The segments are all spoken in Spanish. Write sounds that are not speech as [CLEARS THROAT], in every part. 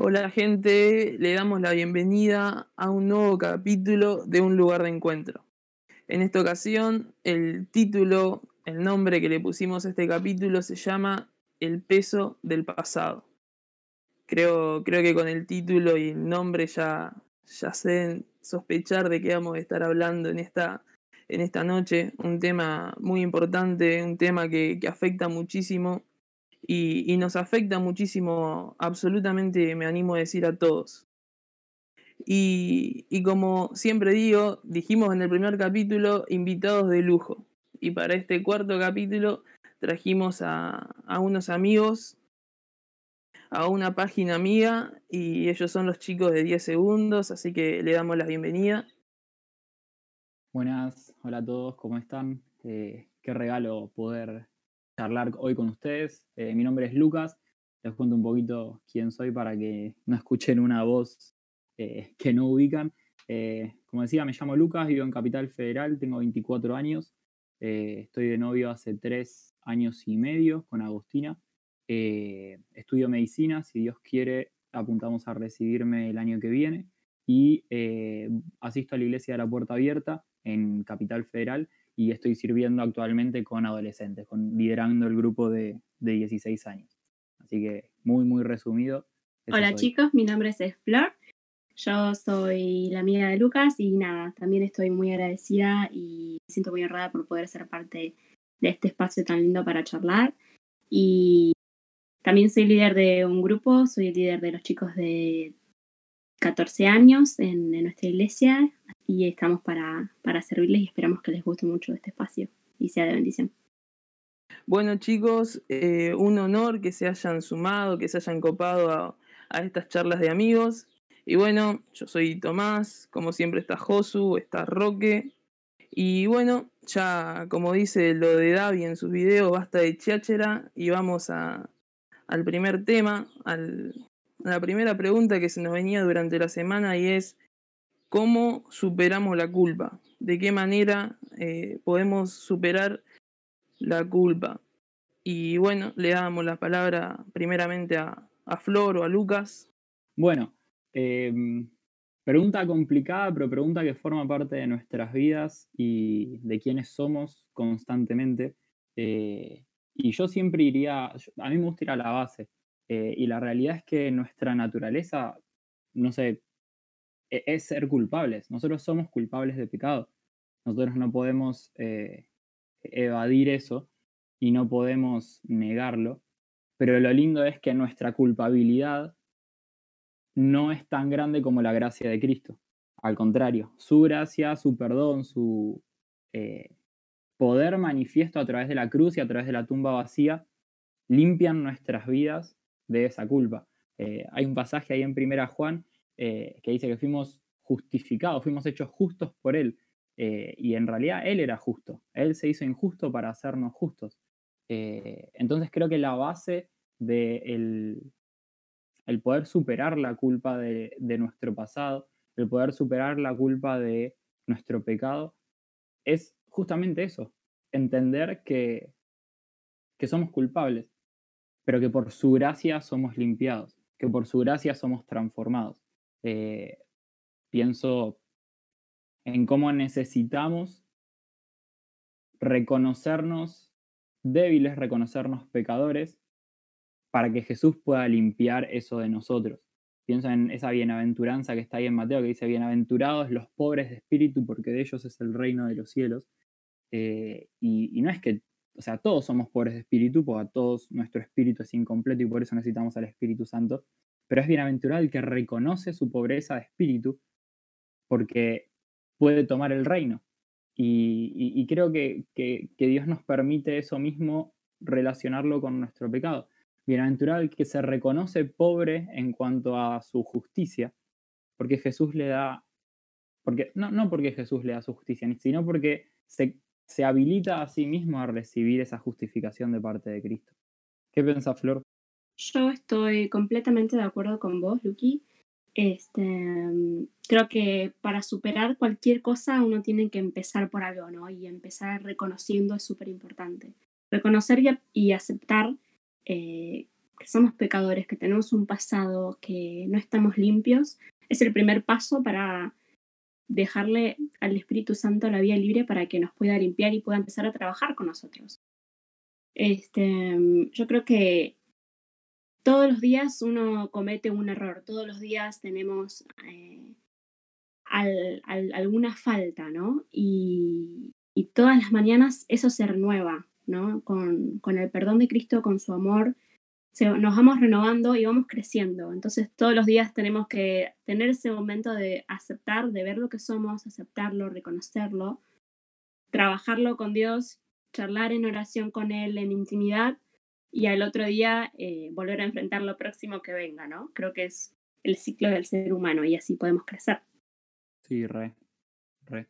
Hola gente, le damos la bienvenida a un nuevo capítulo de Un lugar de encuentro. En esta ocasión, el título, el nombre que le pusimos a este capítulo se llama El peso del pasado. Creo, creo que con el título y el nombre ya, ya sé sospechar de qué vamos a estar hablando en esta, en esta noche. Un tema muy importante, un tema que, que afecta muchísimo y, nos afecta muchísimo, absolutamente me animo a decir a todos. Y, como siempre digo, dijimos en el primer capítulo, invitados de lujo. Y para este cuarto capítulo trajimos a, a unos amigos, a una página amiga, y ellos son los chicos de 10 segundos, así que le damos la bienvenida. Buenas, hola a todos, ¿cómo están? Eh, qué regalo poder charlar hoy con ustedes. Eh, mi nombre es Lucas, les cuento un poquito quién soy para que no escuchen una voz eh, que no ubican. Eh, como decía, me llamo Lucas, vivo en Capital Federal, tengo 24 años, estoy de novio hace 3 años y medio con Agustina. estudio medicina, si Dios quiere, apuntamos a recibirme el año que viene y asisto a la iglesia de la Puerta Abierta en Capital Federal y estoy sirviendo actualmente con adolescentes, con, liderando el grupo de, de 16 años. Así que muy, muy resumido. Hola chicos, mi nombre es Flor. Yo soy la amiga de Lucas y nada, también estoy muy agradecida y me siento muy honrada por poder ser parte de este espacio tan lindo para charlar. Y también soy líder de un grupo, soy líder de los chicos de 14 años en, nuestra iglesia y estamos para, para servirles y esperamos que les guste mucho este espacio y sea de bendición. Bueno chicos, eh, un honor que se hayan sumado, que se hayan copado a, a, estas charlas de amigos. Y bueno, yo soy Tomás, como siempre está Josu, está Roque. Y bueno, ya como dice lo de Davi en sus videos, basta de cháchera y vamos a, al primer tema, al, la primera pregunta que se nos venía durante la semana y es, ¿cómo superamos la culpa? ¿De qué manera eh, podemos superar la culpa? Y bueno, le damos la palabra primeramente a, Flor o a Lucas. Bueno, em, pregunta complicada, pero pregunta que forma parte de nuestras vidas y de quienes somos constantemente. Eh, y yo siempre iría, a mí me gusta ir a la base. Eh, y la realidad es que nuestra naturaleza, no sé, es ser culpables. Nosotros somos culpables de pecado. Nosotros no podemos eh, evadir eso y no podemos negarlo. Pero lo lindo es que nuestra culpabilidad no es tan grande como la gracia de Cristo. Al contrario, su gracia, su perdón, su eh, poder manifiesto a través de la cruz y a través de la tumba vacía limpian nuestras vidas de esa culpa. Eh, hay un pasaje ahí en Primera Juan eh, que dice que fuimos justificados, fuimos hechos justos por Él. Eh, y en realidad Él era justo. Él se hizo injusto para hacernos justos. entonces creo que la base de el, poder superar la culpa de, nuestro pasado, el poder superar la culpa de nuestro pecado, es justamente eso, entender que, que somos culpables pero que por su gracia somos limpiados, que por su gracia somos transformados. Eh, pienso en cómo necesitamos reconocernos débiles, reconocernos pecadores, para que Jesús pueda limpiar eso de nosotros. Pienso en esa bienaventuranza que está ahí en Mateo, que dice, bienaventurados los pobres de espíritu, porque de ellos es el reino de los cielos. Eh, y, no es que o sea, todos somos pobres de espíritu, porque a todos nuestro espíritu es incompleto y por eso necesitamos al Espíritu Santo, pero es bienaventurado el que reconoce su pobreza de espíritu porque puede tomar el reino. Y, creo que, que, Dios nos permite eso mismo relacionarlo con nuestro pecado. Bienaventurado el que se reconoce pobre en cuanto a su justicia, porque Jesús le da, porque, no, no porque Jesús le da su justicia, sino porque se se habilita a sí mismo a recibir esa justificación de parte de Cristo. ¿Qué piensa Flor? Yo estoy completamente de acuerdo con vos, Luqui. Este, creo que para superar cualquier cosa uno tiene que empezar por algo, ¿no? Y empezar reconociendo es súper importante. Reconocer y, aceptar eh, que somos pecadores, que tenemos un pasado, que no estamos limpios, es el primer paso para dejarle al Espíritu Santo la vía libre para que nos pueda limpiar y pueda empezar a trabajar con nosotros. Este, yo creo que todos los días uno comete un error, todos los días tenemos eh, alguna falta, ¿no? Y, todas las mañanas eso se renueva, ¿no? Con, con el perdón de Cristo, con su amor, nos vamos renovando y vamos creciendo. Entonces todos los días tenemos que tener ese momento de aceptar, de ver lo que somos, aceptarlo, reconocerlo, trabajarlo con Dios, charlar en oración con Él, en intimidad, y al otro día eh, volver a enfrentar lo próximo que venga, ¿no? Creo que es el ciclo del ser humano y así podemos crecer. Sí, re, re.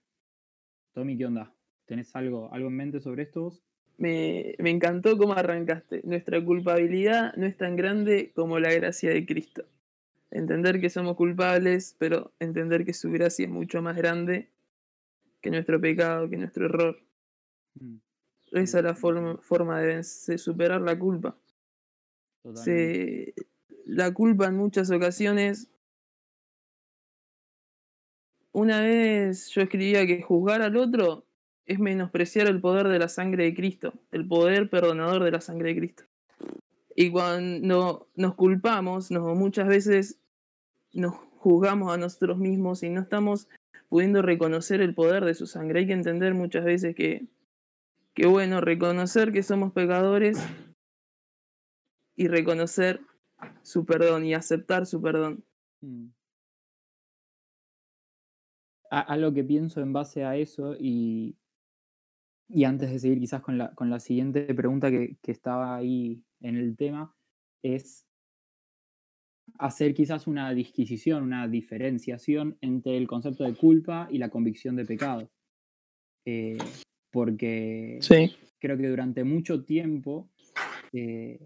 Tommy, ¿qué onda? ¿Tenés algo, algo en mente sobre esto vos? Me, encantó cómo arrancaste. Nuestra culpabilidad no es tan grande como la gracia de Cristo. Entender que somos culpables, pero entender que su gracia es mucho más grande que nuestro pecado, que nuestro error. Mm. Esa es la forma, forma de, superar la culpa. la culpa en muchas ocasiones. Una vez yo escribía que juzgar al otro es menospreciar el poder de la sangre de Cristo, el poder perdonador de la sangre de Cristo. Y cuando nos culpamos, muchas veces nos juzgamos a nosotros mismos y no estamos pudiendo reconocer el poder de su sangre. Hay que entender muchas veces que, que bueno, reconocer que somos pecadores y reconocer su perdón y aceptar su perdón. Mm. A, lo que pienso en base a eso y, y antes de seguir quizás con la, con la siguiente pregunta que, estaba ahí en el tema, es hacer quizás una disquisición, una diferenciación entre el concepto de culpa y la convicción de pecado. Eh, porque creo que durante mucho tiempo eh,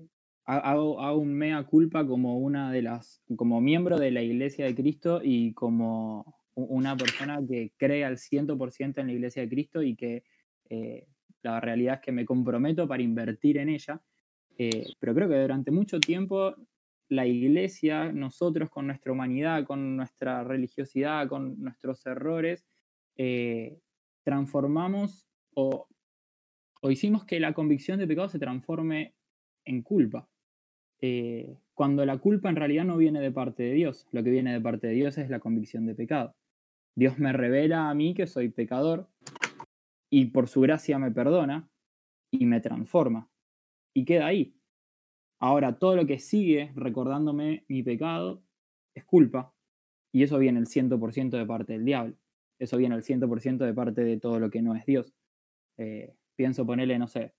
hago, hago, un mea culpa como una de las, como miembro de la Iglesia de Cristo y como una persona que cree al 100% en la Iglesia de Cristo y que eh, la realidad es que me comprometo para invertir en ella, eh, pero creo que durante mucho tiempo la iglesia, nosotros con nuestra humanidad, con nuestra religiosidad, con nuestros errores, eh, transformamos o, o, hicimos que la convicción de pecado se transforme en culpa. cuando la culpa en realidad no viene de parte de Dios, lo que viene de parte de Dios es la convicción de pecado. Dios me revela a mí que soy pecador, y por su gracia me perdona y me transforma. Y queda ahí. Ahora, todo lo que sigue recordándome mi pecado es culpa. Y eso viene el 100% de parte del diablo. Eso viene el 100% de parte de todo lo que no es Dios. Eh, pienso ponerle, no sé,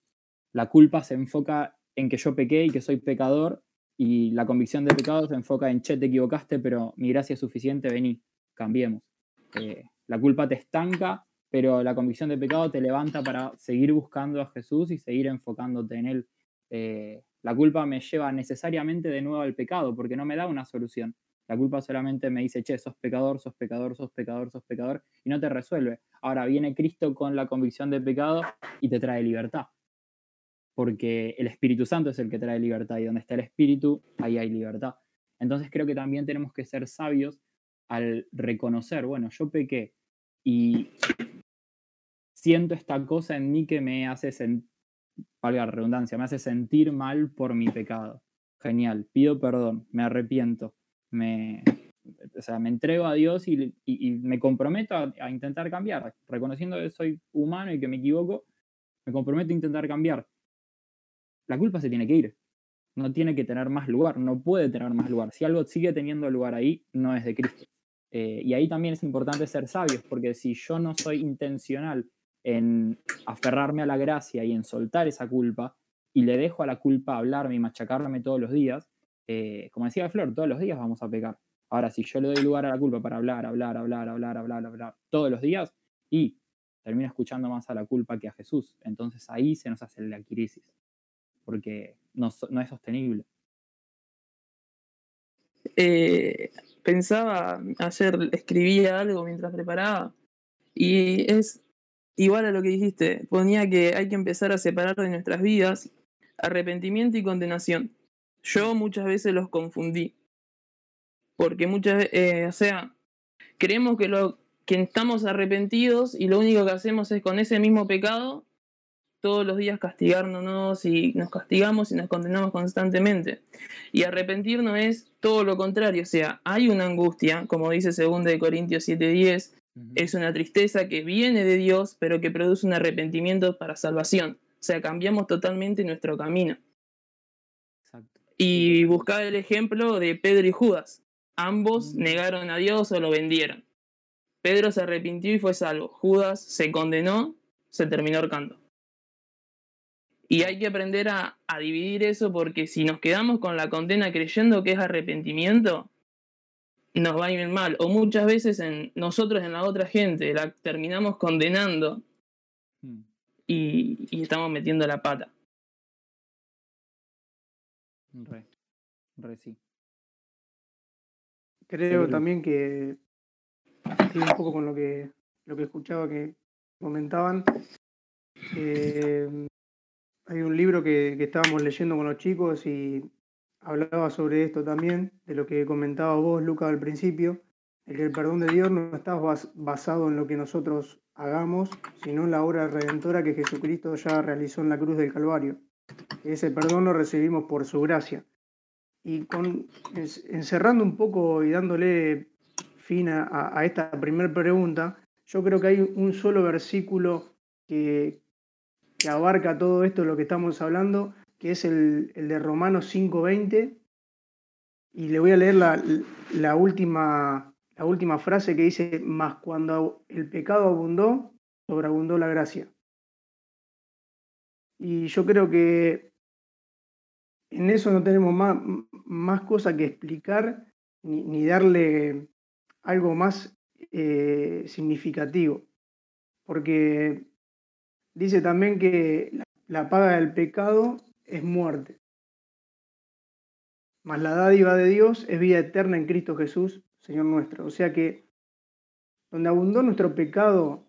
la culpa se enfoca en que yo pequé y que soy pecador y la convicción de pecado se enfoca en, che, te equivocaste, pero mi gracia es suficiente, vení, cambiemos. Eh, la culpa te estanca pero la convicción de pecado te levanta para seguir buscando a Jesús y seguir enfocándote en Él. Eh, la culpa me lleva necesariamente de nuevo al pecado, porque no me da una solución. La culpa solamente me dice, che, sos pecador, sos pecador, sos pecador, sos pecador, y no te resuelve. Ahora viene Cristo con la convicción de pecado y te trae libertad. Porque el Espíritu Santo es el que trae libertad, y donde está el Espíritu, ahí hay libertad. Entonces creo que también tenemos que ser sabios al reconocer, bueno, yo pequé, y siento esta cosa en mí que me hace, valga la redundancia, me hace sentir mal por mi pecado. Genial, pido perdón, me arrepiento, me, o sea, me entrego a Dios y, me comprometo a, intentar cambiar, reconociendo que soy humano y que me equivoco, me comprometo a intentar cambiar. La culpa se tiene que ir, no tiene que tener más lugar, no puede tener más lugar. Si algo sigue teniendo lugar ahí, no es de Cristo. Eh, y ahí también es importante ser sabios, porque si yo no soy intencional en aferrarme a la gracia y en soltar esa culpa, y le dejo a la culpa hablarme y machacarme todos los días, eh, como decía Flor, todos los días vamos a pecar. Ahora, si yo le doy lugar a la culpa para hablar, hablar, hablar, hablar, hablar, hablar, todos los días, y termino escuchando más a la culpa que a Jesús, entonces ahí se nos hace la crisis, porque no, no es sostenible. Eh, pensaba, ayer escribía algo mientras preparaba, y es igual a lo que dijiste, ponía que hay que empezar a separar de nuestras vidas arrepentimiento y condenación. Yo muchas veces los confundí. Porque muchas veces, eh, o sea, creemos que, lo, que estamos arrepentidos y lo único que hacemos es con ese mismo pecado todos los días castigarnos y nos castigamos y nos condenamos constantemente. Y arrepentirnos es todo lo contrario, o sea, hay una angustia, como dice 2 de Corintios 7:10, es una tristeza que viene de Dios, pero que produce un arrepentimiento para salvación. O sea, cambiamos totalmente nuestro camino. Y buscar el ejemplo de Pedro y Judas. Ambos negaron a Dios o lo vendieron. Pedro se arrepintió y fue salvo. Judas se condenó, se terminó ahorcando. Y hay que aprender a, dividir eso porque si nos quedamos con la condena creyendo que es arrepentimiento, nos va a ir mal. O muchas veces en nosotros, en la otra gente, la terminamos condenando hmm. y, estamos metiendo la pata. Re, re sí. Creo también que, un poco con lo que, lo que escuchaba que comentaban, eh, hay un libro que, estábamos leyendo con los chicos y hablaba sobre esto también, de lo que comentaba vos, Lucas, al principio, el que el perdón de Dios no está basado en lo que nosotros hagamos, sino en la obra redentora que Jesucristo ya realizó en la cruz del Calvario. Ese perdón lo recibimos por su gracia. Y con, encerrando un poco y dándole fin a, esta primera pregunta, yo creo que hay un solo versículo que, abarca todo esto, lo que estamos hablando, que es el, de Romanos 5.20. Y le voy a leer la, última, la última frase que dice, más cuando el pecado abundó, sobreabundó la gracia. Y yo creo que en eso no tenemos más, más cosa que explicar ni, darle algo más eh, significativo. Porque Dice también que la paga del pecado es muerte. Mas la dádiva de Dios es vida eterna en Cristo Jesús, Señor nuestro. O sea que donde abundó nuestro pecado,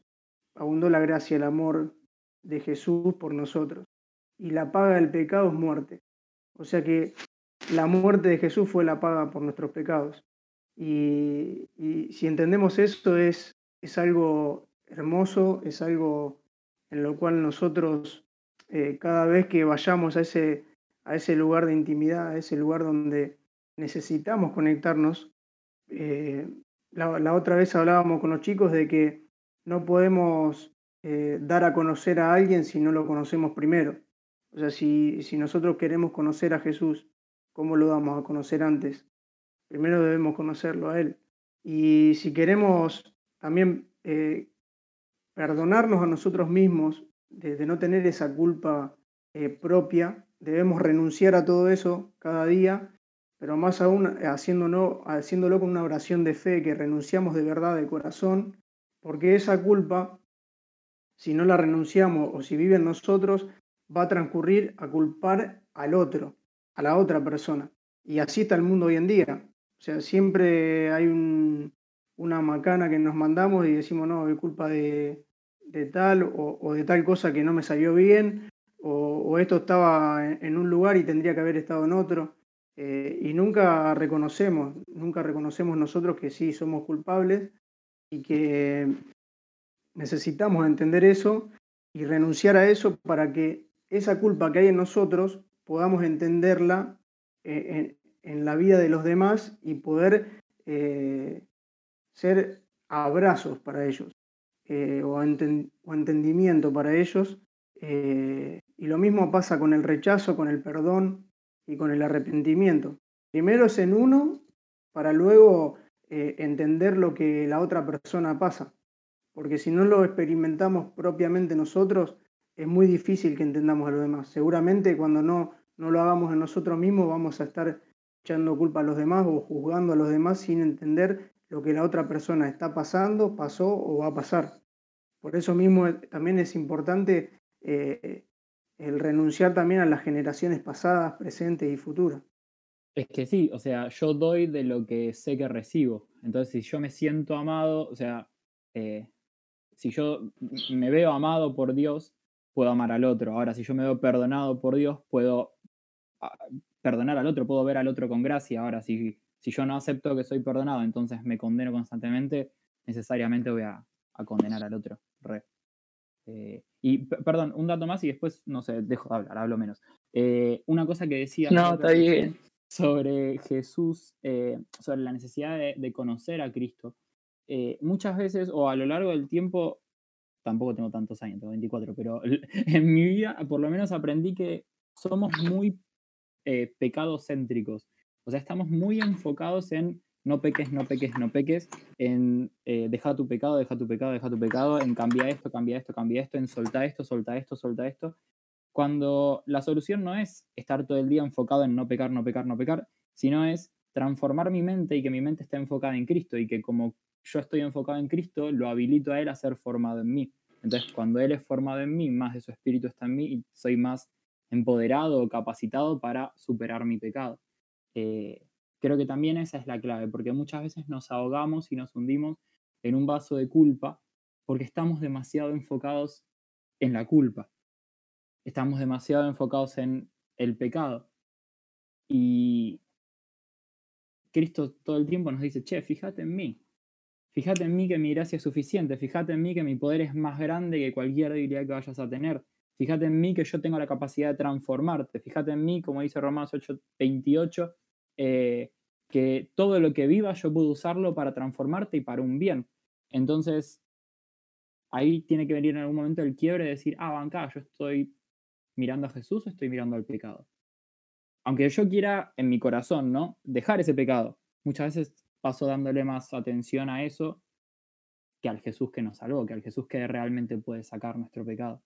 abundó la gracia el amor de Jesús por nosotros. Y la paga del pecado es muerte. O sea que la muerte de Jesús fue la paga por nuestros pecados. Y, si entendemos esto es, es algo hermoso, es algo en lo cual nosotros eh, cada vez que vayamos a ese, a ese lugar de intimidad, a ese lugar donde necesitamos conectarnos, eh, la, otra vez hablábamos con los chicos de que no podemos eh, dar a conocer a alguien si no lo conocemos primero. O sea, si, si nosotros queremos conocer a Jesús, ¿cómo lo damos a conocer antes? Primero debemos conocerlo a Él. Y si queremos también perdonarnos a nosotros mismos de, no tener esa culpa eh, propia, debemos renunciar a todo eso cada día, pero más aún haciéndolo, haciéndolo con una oración de fe, que renunciamos de verdad de corazón, porque esa culpa, si no la renunciamos o si vive en nosotros, va a transcurrir a culpar al otro, a la otra persona. Y así está el mundo hoy en día. O sea, siempre hay un, una macana que nos mandamos y decimos, no, es culpa de, tal o, de tal cosa que no me salió bien, o, esto estaba en, un lugar y tendría que haber estado en otro. Eh, y nunca reconocemos, nunca reconocemos nosotros que sí somos culpables y que necesitamos entender eso y renunciar a eso para que esa culpa que hay en nosotros podamos entenderla eh, en, la vida de los demás y poder eh, ser abrazos para ellos eh, o, entendimiento para ellos. Y lo mismo pasa con el rechazo, con el perdón y con el arrepentimiento. Primero es en uno para luego entender lo que la otra persona pasa. Porque si no lo experimentamos propiamente nosotros, es muy difícil que entendamos a los demás. Seguramente cuando no, no lo hagamos en nosotros mismos vamos a estar echando culpa a los demás o juzgando a los demás sin entender lo que la otra persona está pasando, pasó o va a pasar. Por eso mismo eh, también es importante eh, el renunciar también a las generaciones pasadas, presentes y futuras. Es que sí, o sea, yo doy de lo que sé que recibo. Entonces, si yo me siento amado, o sea, eh, si yo me veo amado por Dios, puedo amar al otro. Ahora, si yo me veo perdonado por Dios, puedo ah, perdonar al otro, puedo ver al otro con gracia. Ahora, si, si yo no acepto que soy perdonado, entonces me condeno constantemente, necesariamente voy a, condenar al otro. Eh, y perdón, un dato más y después, no sé, dejo de hablar, hablo menos. Eh, una cosa que decía no, está bien. sobre Jesús, eh, sobre la necesidad de, conocer a Cristo. muchas veces, o a lo largo del tiempo, tampoco tengo tantos años, tengo 24, pero [LAUGHS] en mi vida por lo menos aprendí que somos muy pecados céntricos. O sea, estamos muy enfocados en no peques, no peques, no peques, en eh, deja tu pecado, deja tu pecado, deja tu pecado, en cambia esto, cambia esto, cambia esto, en solta esto, solta esto, solta esto. Cuando la solución no es estar todo el día enfocado en no pecar, no pecar, no pecar, sino es transformar mi mente y que mi mente esté enfocada en Cristo y que como yo estoy enfocado en Cristo, lo habilito a Él a ser formado en mí. Entonces, cuando Él es formado en mí, más de su espíritu está en mí y soy más empoderado o capacitado para superar mi pecado. Eh, Creo que también esa es la clave, porque muchas veces nos ahogamos y nos hundimos en un vaso de culpa porque estamos demasiado enfocados en la culpa. Estamos demasiado enfocados en el pecado. Y Cristo todo el tiempo nos dice, che, fíjate en mí. Fíjate en mí que mi gracia es suficiente. Fíjate en mí que mi poder es más grande que cualquier debilidad que vayas a tener. Fíjate en mí que yo tengo la capacidad de transformarte. Fíjate en mí, como dice Romanos 8, 28, eh, que todo lo que viva yo puedo usarlo para transformarte y para un bien. Entonces, ahí tiene que venir en algún momento el quiebre de decir, ah, banca, yo estoy mirando a Jesús o estoy mirando al pecado. Aunque yo quiera en mi corazón, ¿no? Dejar ese pecado. Muchas veces paso dándole más atención a eso que al Jesús que nos salvó, que al Jesús que realmente puede sacar nuestro pecado.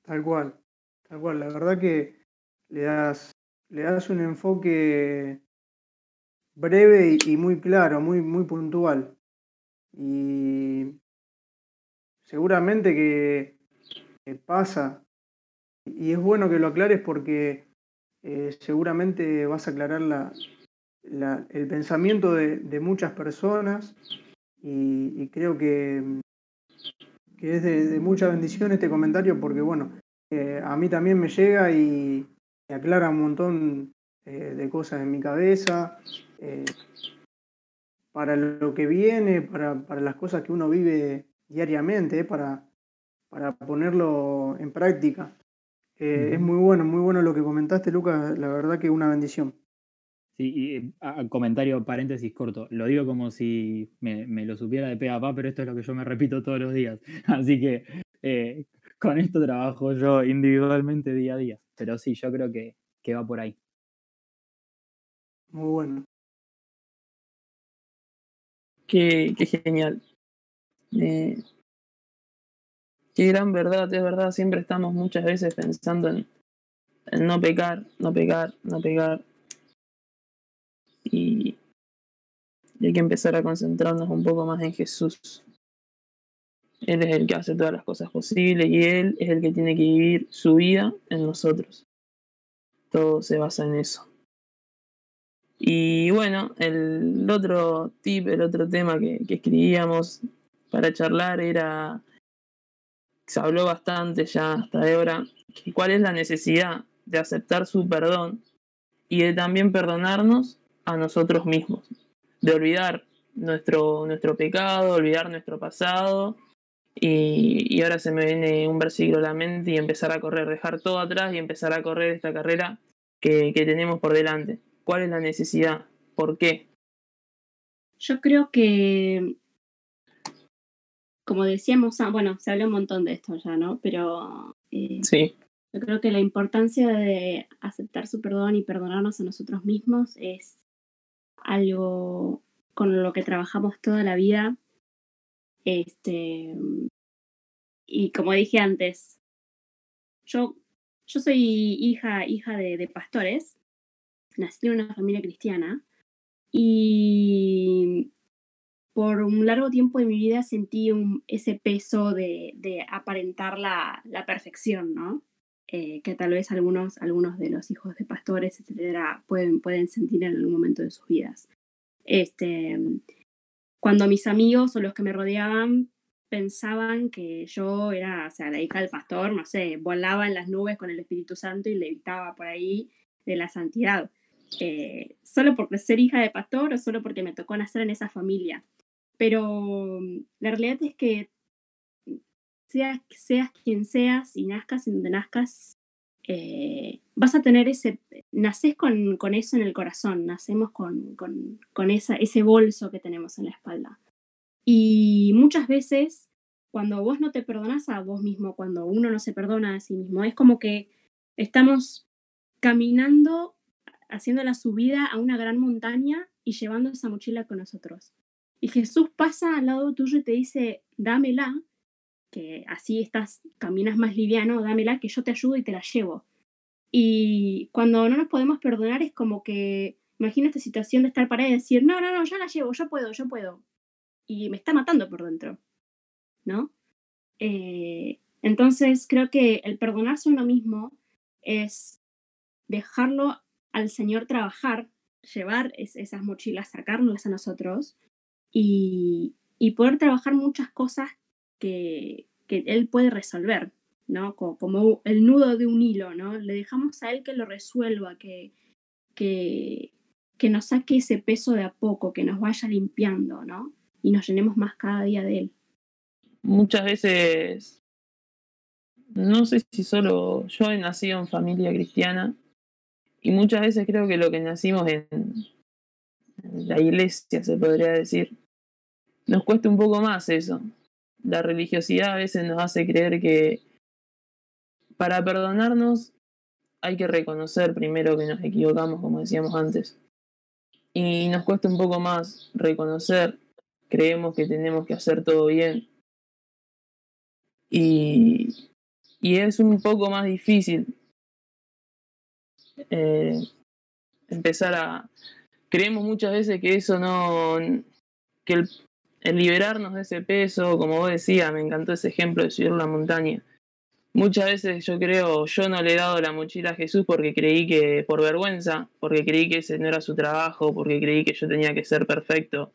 Tal cual, tal cual. La verdad que le das, le das un enfoque breve y, muy claro, muy, muy puntual. Y seguramente que, pasa. Y es bueno que lo aclares porque eh, seguramente vas a aclarar la, el pensamiento de, muchas personas y, creo que, que es de, mucha bendición este comentario porque, bueno, eh, a mí también me llega y, me aclara un montón eh, de cosas en mi cabeza, para lo que viene, para, las cosas que uno vive diariamente, para, para ponerlo en práctica. Es muy bueno, muy bueno lo que comentaste, Lucas, la verdad que es una bendición. Sí, y comentario, paréntesis corto. Lo digo como si me, lo supiera de pe a pa, pero esto es lo que yo me repito todos los días. [LAUGHS] Así que con esto trabajo yo individualmente día a día. Pero sí, yo creo que, que va por ahí. Muy bueno. Qué, qué genial. Eh, qué gran verdad, es verdad. Siempre estamos muchas veces pensando en, no pecar, no pecar, no pecar. Y, y hay que empezar a concentrarnos un poco más en Jesús. Él es el que hace todas las cosas posibles y Él es el que tiene que vivir su vida en nosotros. Todo se basa en eso. Y bueno, el otro tip, el otro tema que, escribíamos para charlar era, se habló bastante ya hasta ahora, cuál es la necesidad de aceptar su perdón y de también perdonarnos a nosotros mismos, de olvidar nuestro, nuestro pecado, olvidar nuestro pasado y, ahora se me viene un versículo a la mente y empezar a correr, dejar todo atrás y empezar a correr esta carrera que, tenemos por delante. ¿Cuál es la necesidad? ¿Por qué? Yo creo que, como decíamos, ah, bueno, se habla un montón de esto ya, ¿no? Pero eh, sí. yo creo que la importancia de aceptar su perdón y perdonarnos a nosotros mismos es algo con lo que trabajamos toda la vida este, y como dije antes, yo, yo soy hija, hija de, pastores, nací en una familia cristiana y por un largo tiempo de mi vida sentí ese peso de, de aparentar la, la, perfección, ¿no? Eh, que tal vez algunos, algunos de los hijos de pastores, etcétera, pueden, pueden sentir en algún momento de sus vidas. Este, cuando mis amigos o los que me rodeaban pensaban que yo era, o sea, la hija del pastor, no sé, volaba en las nubes con el Espíritu Santo y levitaba por ahí de la santidad. Eh, solo por ser hija de pastor o solo porque me tocó nacer en esa familia. Pero mm, la realidad es que seas, seas quien seas y nazcas en donde nazcas, eh, vas a tener ese, naces con, con, eso en el corazón, nacemos con, con, con esa, ese bolso que tenemos en la espalda. Y muchas veces, cuando vos no te perdonas a vos mismo, cuando uno no se perdona a sí mismo, es como que estamos caminando, haciendo la subida a una gran montaña y llevando esa mochila con nosotros. Y Jesús pasa al lado tuyo y te dice, dámela, que así estás, caminas más liviano, dámela, que yo te ayudo y te la llevo. Y cuando no nos podemos perdonar es como que, imagina esta situación de estar para y decir, no, no, no, yo la llevo, yo puedo, yo puedo y me está matando por dentro, ¿no? Eh, entonces creo que el perdonarse a uno mismo es dejarlo al Señor trabajar, llevar esas mochilas, sacárnoslas a nosotros y, poder trabajar muchas cosas que, Él puede resolver, ¿no? Como, el nudo de un hilo, ¿no? Le dejamos a Él que lo resuelva, que, que, que nos saque ese peso de a poco, que nos vaya limpiando, ¿no? y nos llenemos más cada día de Él. Muchas veces, no sé si solo yo he nacido en familia cristiana y muchas veces creo que lo que nacimos en, la iglesia, se podría decir, nos cuesta un poco más eso. La religiosidad a veces nos hace creer que para perdonarnos hay que reconocer primero que nos equivocamos, como decíamos antes. Y nos cuesta un poco más reconocer creemos que tenemos que hacer todo bien. Y, y es un poco más difícil eh, empezar a... Creemos muchas veces que eso no... que el, el liberarnos de ese peso, como vos decías, me encantó ese ejemplo de subir la montaña. Muchas veces yo creo, yo no le he dado la mochila a Jesús porque creí que, por vergüenza, porque creí que ese no era su trabajo, porque creí que yo tenía que ser perfecto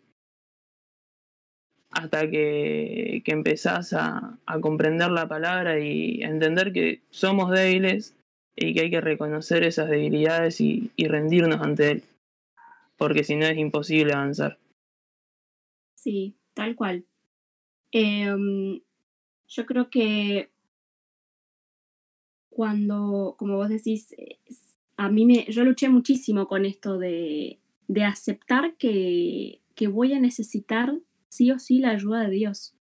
hasta que, que empezás a, a, comprender la palabra y a entender que somos débiles y que hay que reconocer esas debilidades y, y rendirnos ante Él, porque si no es imposible avanzar. Sí, tal cual. Eh, yo creo que cuando, como vos decís, a mí me, yo luché muchísimo con esto de, de aceptar que, que voy a necesitar sí o sí la ayuda de Dios.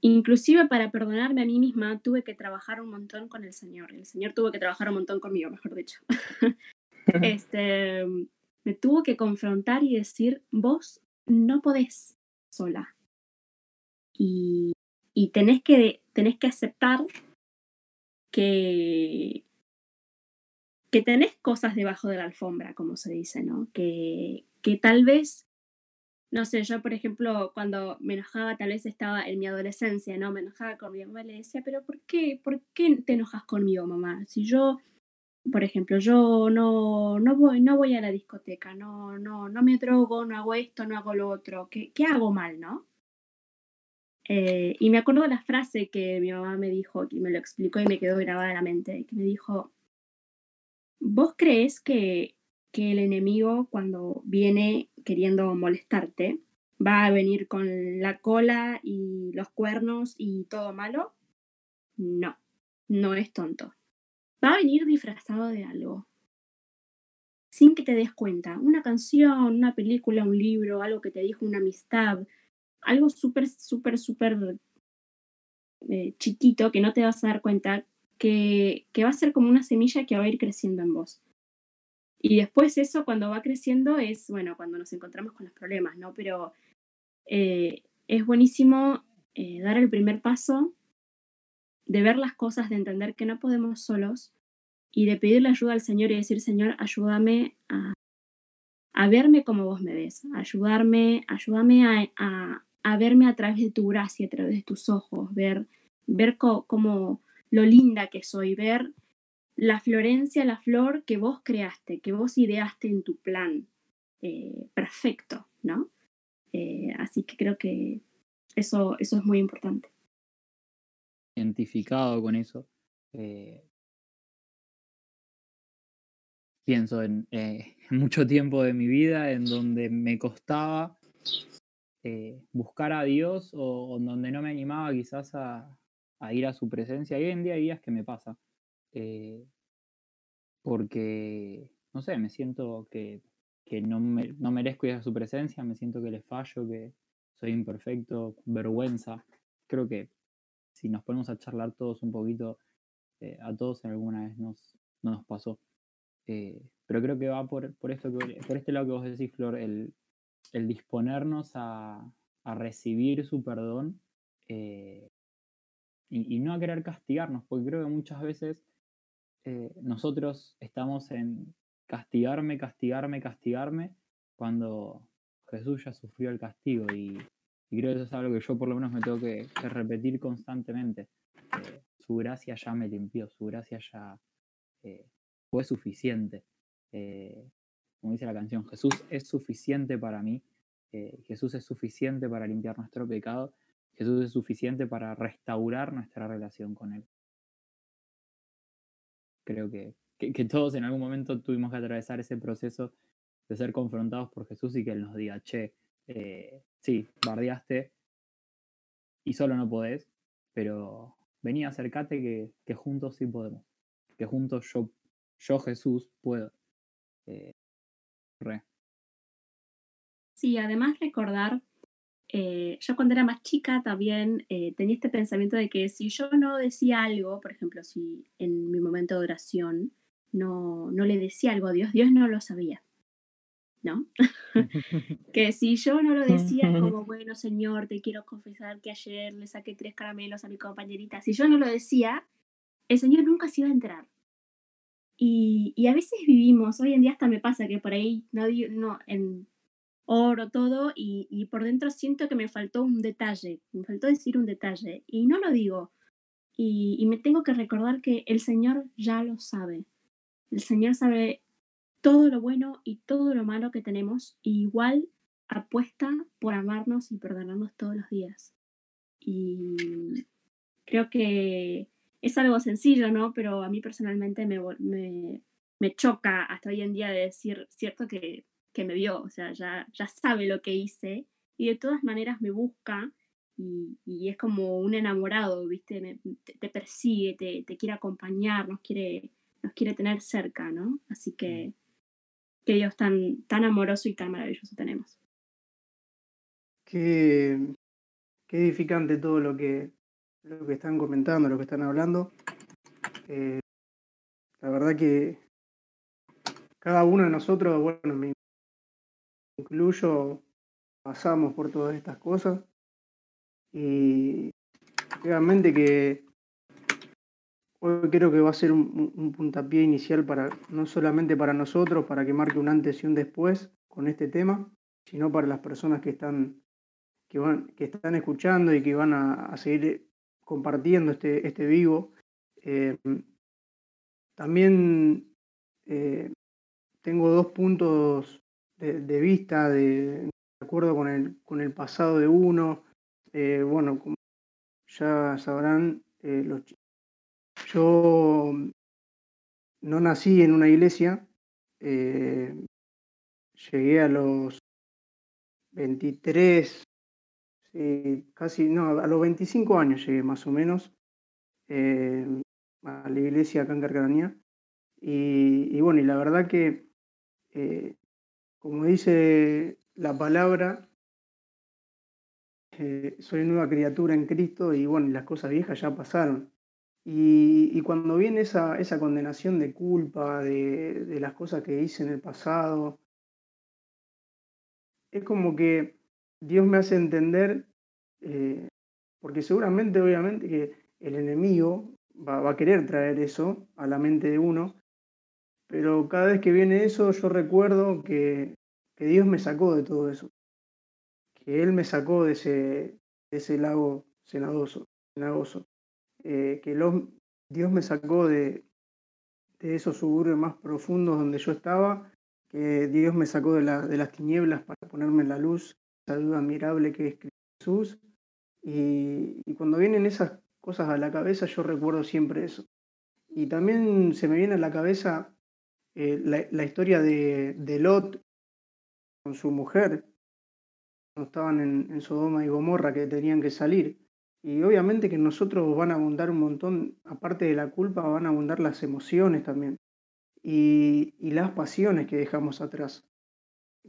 Inclusive para perdonarme a mí misma tuve que trabajar un montón con el Señor. El Señor tuvo que trabajar un montón conmigo, mejor dicho. [LAUGHS] este, me tuvo que confrontar y decir, vos no podés sola. Y, y tenés, que, tenés que aceptar que, que tenés cosas debajo de la alfombra, como se dice, ¿no? Que, que tal vez no sé, yo por ejemplo, cuando me enojaba, tal vez estaba en mi adolescencia, ¿no? Me enojaba con mi mamá y le decía, pero ¿por qué? ¿Por qué te enojas conmigo, mamá? Si yo, por ejemplo, yo no, no, voy, no voy a la discoteca, no, no, no me drogo, no hago esto, no hago lo otro, ¿qué, qué hago mal, no? Eh, y me acuerdo de la frase que mi mamá me dijo, y me lo explicó y me quedó grabada en la mente, que me dijo, ¿vos crees que que el enemigo cuando viene queriendo molestarte va a venir con la cola y los cuernos y todo malo? No, no es tonto. Va a venir disfrazado de algo. Sin que te des cuenta. Una canción, una película, un libro, algo que te dijo una amistad, algo súper, súper, súper eh, chiquito que no te vas a dar cuenta que, que va a ser como una semilla que va a ir creciendo en vos. Y después eso cuando va creciendo es, bueno, cuando nos encontramos con los problemas, ¿no? Pero eh, es buenísimo eh, dar el primer paso, de ver las cosas, de entender que no podemos solos y de pedirle ayuda al Señor y decir, Señor, ayúdame a, a verme como vos me ves, ayudarme, ayúdame a, a, a, verme a través de tu gracia, a través de tus ojos, ver, ver como lo linda que soy, ver la Florencia, la flor que vos creaste, que vos ideaste en tu plan eh, perfecto, ¿no? Eh, así que creo que eso, eso es muy importante. Identificado con eso. Eh, pienso en eh, [LAUGHS] mucho tiempo de mi vida en donde me costaba eh, buscar a Dios o, en donde no me animaba quizás a, ir a su presencia. Y hoy en día hay días que me pasa. porque, no sé, me siento que, no, no merezco ir a su presencia, me siento que le fallo, que soy imperfecto, vergüenza. Creo que si nos ponemos a charlar todos un poquito, eh, a todos en alguna vez nos, nos pasó. Eh, pero creo que va por, por, esto por este lado que vos decís, Flor, el, el disponernos a, a, recibir su perdón eh, y, y, no a querer castigarnos, porque creo que muchas veces nosotros estamos en castigarme, castigarme, castigarme, cuando Jesús ya sufrió el castigo y, creo que eso es algo que yo por lo menos me tengo que, repetir constantemente. Eh, su gracia ya me limpió, su gracia ya eh, fue suficiente. Eh, como dice la canción, Jesús es suficiente para mí, Jesús es suficiente para limpiar nuestro pecado, Jesús es suficiente para restaurar nuestra relación con Él. Creo que, que todos en algún momento tuvimos que atravesar ese proceso de ser confrontados por Jesús y que Él nos diga, che, eh, sí, bardeaste y solo no podés, pero vení, acércate que, juntos sí podemos, que juntos yo, yo Jesús, puedo. Eh, re. Sí, además recordar, eh, yo cuando era más chica también tenía este pensamiento de que si yo no decía algo, por ejemplo, si en mi momento de oración no, no le decía algo a Dios, Dios no lo sabía. ¿No? [LAUGHS] que si yo no lo decía como, [LAUGHS] bueno, señor, te quiero confesar que ayer le saqué tres caramelos a mi compañerita, si yo no lo decía, el señor nunca se iba a enterar. Y, y a veces vivimos, hoy en día hasta me pasa que por ahí no, no en oro todo y, y por dentro siento que me faltó un detalle, me faltó decir un detalle y no lo digo. Y, y me tengo que recordar que el Señor ya lo sabe. El Señor sabe todo lo bueno y todo lo malo que tenemos, igual apuesta por amarnos y perdonarnos todos los días. Y creo que es algo sencillo, ¿no? Pero a mí personalmente me, me, me choca hasta hoy en día de decir, cierto que, que, me vio, o sea, ya, ya sabe lo que hice y de todas maneras me busca y, y es como un enamorado, ¿viste? te, persigue, te, te, quiere acompañar, nos quiere, nos quiere tener cerca, ¿no? Así que qué Dios tan, tan amoroso y tan maravilloso tenemos. Qué, qué edificante todo lo que, lo que están comentando, lo que están hablando. Eh, la verdad que cada uno de nosotros, bueno, me incluyo, pasamos por todas estas cosas y realmente que Hoy creo que va a ser un, puntapié inicial para no solamente para nosotros, para que marque un antes y un después con este tema, sino para las personas que están, que van, que están escuchando y que van a, seguir compartiendo este, este vivo. Eh, también eh, tengo dos puntos de, vista de, acuerdo con el, con el pasado de uno. Eh, bueno, como ya sabrán, los, yo no nací en una iglesia, eh, llegué a los 23, casi, no, a los 25 años llegué más o menos eh, a la iglesia acá en Carcaranía. Y, bueno, y la verdad que, eh, como dice la palabra, soy nueva criatura en Cristo y bueno, las cosas viejas ya pasaron. Y, cuando viene esa, condenación de culpa, de, las cosas que hice en el pasado, es como que Dios me hace entender, eh, porque seguramente, obviamente, que el enemigo va, a querer traer eso a la mente de uno, pero cada vez que viene eso, yo recuerdo que, Dios me sacó de todo eso, que Él me sacó de ese, de ese lago cenagoso. cenagoso. Eh, que Dios me sacó de, esos suburbios más profundos donde yo estaba, que Dios me sacó de, la, de las tinieblas para ponerme en la luz, esa luz admirable que es Jesús, Y, cuando vienen esas cosas a la cabeza, yo recuerdo siempre eso. Y también se me viene a la cabeza eh, la, historia de, de, Lot con su mujer, cuando estaban en Sodoma y Gomorra, que tenían que salir. Y obviamente que nosotros van a abundar un montón, aparte de la culpa, van a abundar las emociones también y, las pasiones que dejamos atrás.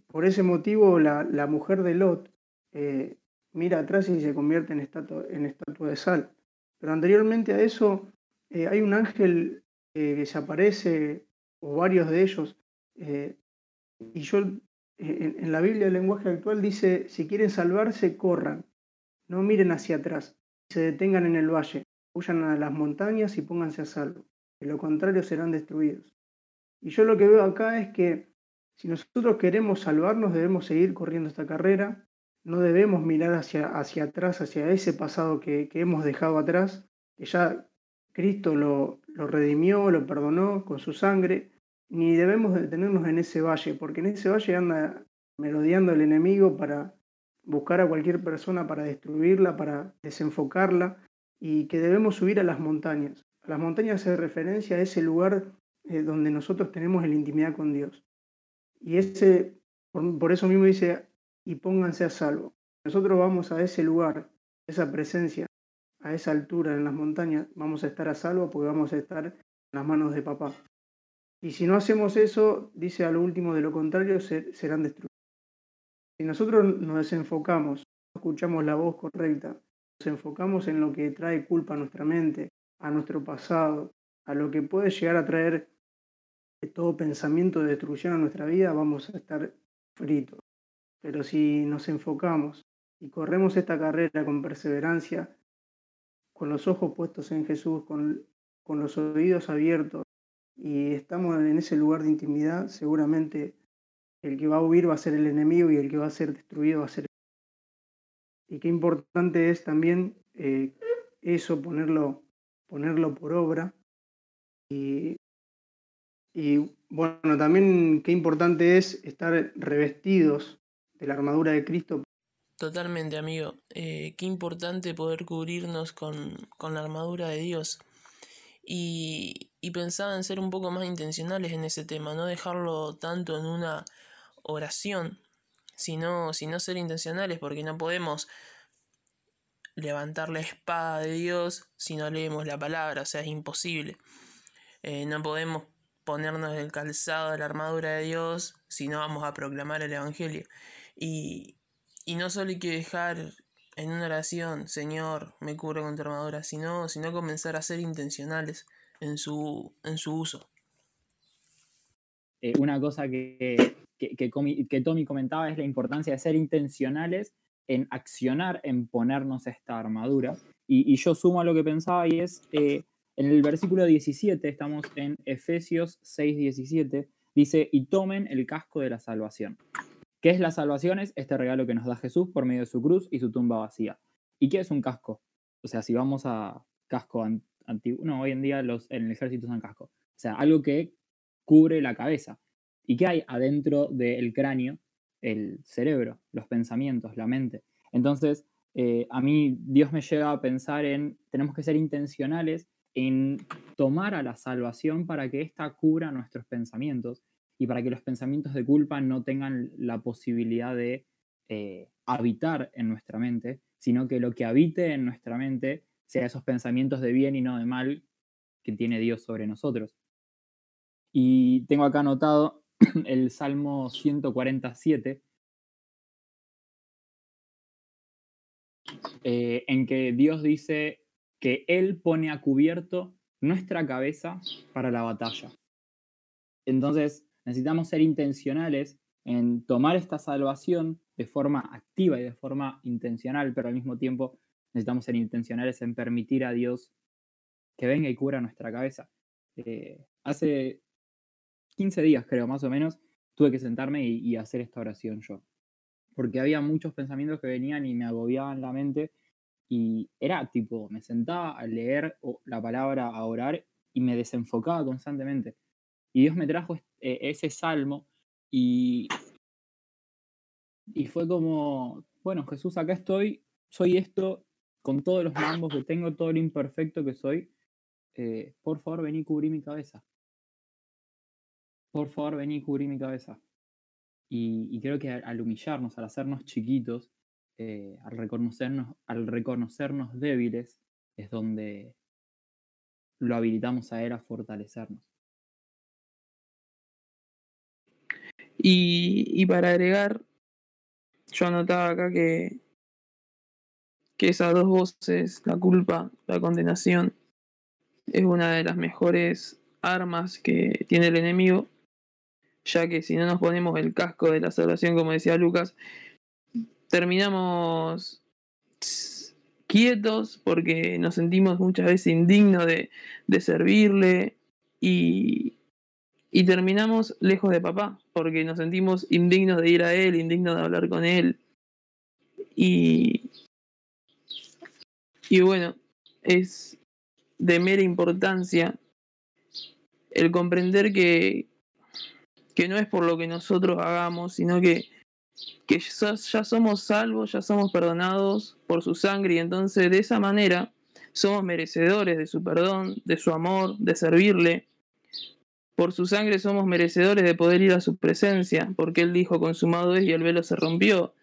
Por ese motivo, la, mujer de Lot eh, mira atrás y se convierte en estatua, en estatua de sal. Pero anteriormente a eso, eh, hay un ángel eh, que se aparece, o varios de ellos, y yo en, en la Biblia, el lenguaje actual, dice, si quieren salvarse, corran, no miren hacia atrás, se detengan en el valle, huyan a las montañas y pónganse a salvo. De lo contrario serán destruidos. Y yo lo que veo acá es que si nosotros queremos salvarnos, debemos seguir corriendo esta carrera, no debemos mirar hacia, hacia atrás, hacia ese pasado que, hemos dejado atrás, que ya Cristo lo, lo redimió, lo perdonó con su sangre, ni debemos detenernos en ese valle, porque en ese valle anda merodeando el enemigo para buscar a cualquier persona para destruirla, para desenfocarla, y que debemos subir a las montañas. las montañas se referencia a ese lugar eh, donde nosotros tenemos la intimidad con Dios. Y ese, por, eso mismo dice, y pónganse a salvo. Nosotros vamos a ese lugar, esa presencia, a esa altura en las montañas, vamos a estar a salvo porque vamos a estar en las manos de papá. Y si no hacemos eso, dice a lo último, de lo contrario, serán destruidos. Si nosotros nos desenfocamos, escuchamos la voz correcta, nos enfocamos en lo que trae culpa a nuestra mente, a nuestro pasado, a lo que puede llegar a traer todo pensamiento de destrucción a nuestra vida, vamos a estar fritos. Pero si nos enfocamos y corremos esta carrera con perseverancia, con los ojos puestos en Jesús, con, con los oídos abiertos, y estamos en ese lugar de intimidad, seguramente el que va a huir va a ser el enemigo y el que va a ser destruido va a ser el Y qué importante es también eh, eso, ponerlo, ponerlo por obra. Y y bueno, también qué importante es estar revestidos de la armadura de Cristo. Totalmente, amigo. Eh, qué importante poder cubrirnos con, la armadura de Dios. Y, y pensaba en ser un poco más intencionales en ese tema, no dejarlo tanto en una oración, sino, sino ser intencionales, porque no podemos levantar la espada de Dios si no leemos la palabra, o sea, es imposible. Eh, no podemos ponernos el calzado de la armadura de Dios si no vamos a proclamar el Evangelio. Y, no solo hay que dejar en una oración, Señor, me cubro con tu armadura, sino, sino comenzar a ser intencionales en su, en su uso. Eh, una cosa que, que, Tommy comentaba es la importancia de ser intencionales en accionar, en ponernos esta armadura. Y, yo sumo a lo que pensaba y es, eh, en el versículo 17, estamos en Efesios 6, 17, dice, y tomen el casco de la salvación. ¿Qué es la salvación? Es este regalo que nos da Jesús por medio de su cruz y su tumba vacía. ¿Y qué es un casco? O sea, si vamos a casco antiguo, no, hoy en día los, en el ejército usan casco. O sea, algo que cubre la cabeza. ¿Y qué hay adentro del cráneo? El cerebro, los pensamientos, la mente. Entonces, eh, a mí Dios me lleva a pensar en, tenemos que ser intencionales en tomar a la salvación para que ésta cubra nuestros pensamientos y para que los pensamientos de culpa no tengan la posibilidad de eh, habitar en nuestra mente, sino que lo que habite en nuestra mente sea esos pensamientos de bien y no de mal que tiene Dios sobre nosotros. Y tengo acá anotado [CLEARS THROAT] el Salmo 147, eh, en que Dios dice, que Él pone a cubierto nuestra cabeza para la batalla. Entonces, necesitamos ser intencionales en tomar esta salvación de forma activa y de forma intencional, pero al mismo tiempo necesitamos ser intencionales en permitir a Dios que venga y cubra nuestra cabeza. Eh, hace 15 días, creo, más o menos, tuve que sentarme y, hacer esta oración yo, porque había muchos pensamientos que venían y me agobiaban la mente y era tipo, me sentaba a leer la palabra, a orar y me desenfocaba constantemente. Y Dios me trajo eh, ese salmo y, y fue como, bueno, Jesús, acá estoy, soy esto, con todos los mambos que tengo, todo lo imperfecto que soy, eh, por favor vení y cubrí mi cabeza. Por favor vení y cubrí mi cabeza. Y, creo que al, humillarnos, al hacernos chiquitos, eh, al, reconocernos, al reconocernos débiles, es donde lo habilitamos a Él a fortalecernos. Y, para agregar, yo anotaba acá que, que esas dos voces, la culpa, la condenación, es una de las mejores armas que tiene el enemigo, ya que si no nos ponemos el casco de la salvación, como decía Lucas, terminamos quietos porque nos sentimos muchas veces indignos de, servirle y, terminamos lejos de papá porque nos sentimos indignos de ir a él, indignos de hablar con él. Y bueno, es de mera importancia el comprender que, que no es por lo que nosotros hagamos, sino que que ya somos salvos, ya somos perdonados por su sangre y entonces de esa manera somos merecedores de su perdón, de su amor, de servirle. Por su sangre somos merecedores de poder ir a su presencia, porque Él dijo consumado es y el velo se rompió.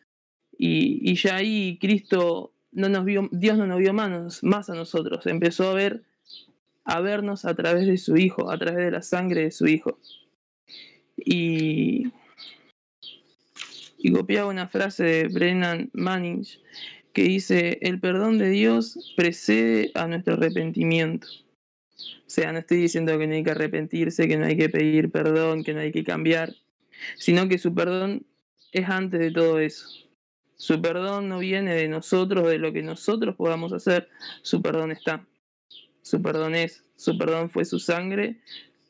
Y, ya ahí Cristo no nos vio, Dios no nos vio más, más a nosotros, empezó a ver, a vernos a través de su Hijo, a través de la sangre de su Hijo. Y y copiaba una frase de Brennan Manning que dice, el perdón de Dios precede a nuestro arrepentimiento. O sea, no estoy diciendo que no hay que arrepentirse, que no hay que pedir perdón, que no hay que cambiar, sino que su perdón es antes de todo eso. Su perdón no viene de nosotros, de lo que nosotros podamos hacer, su perdón está. Su perdón es, su perdón fue su sangre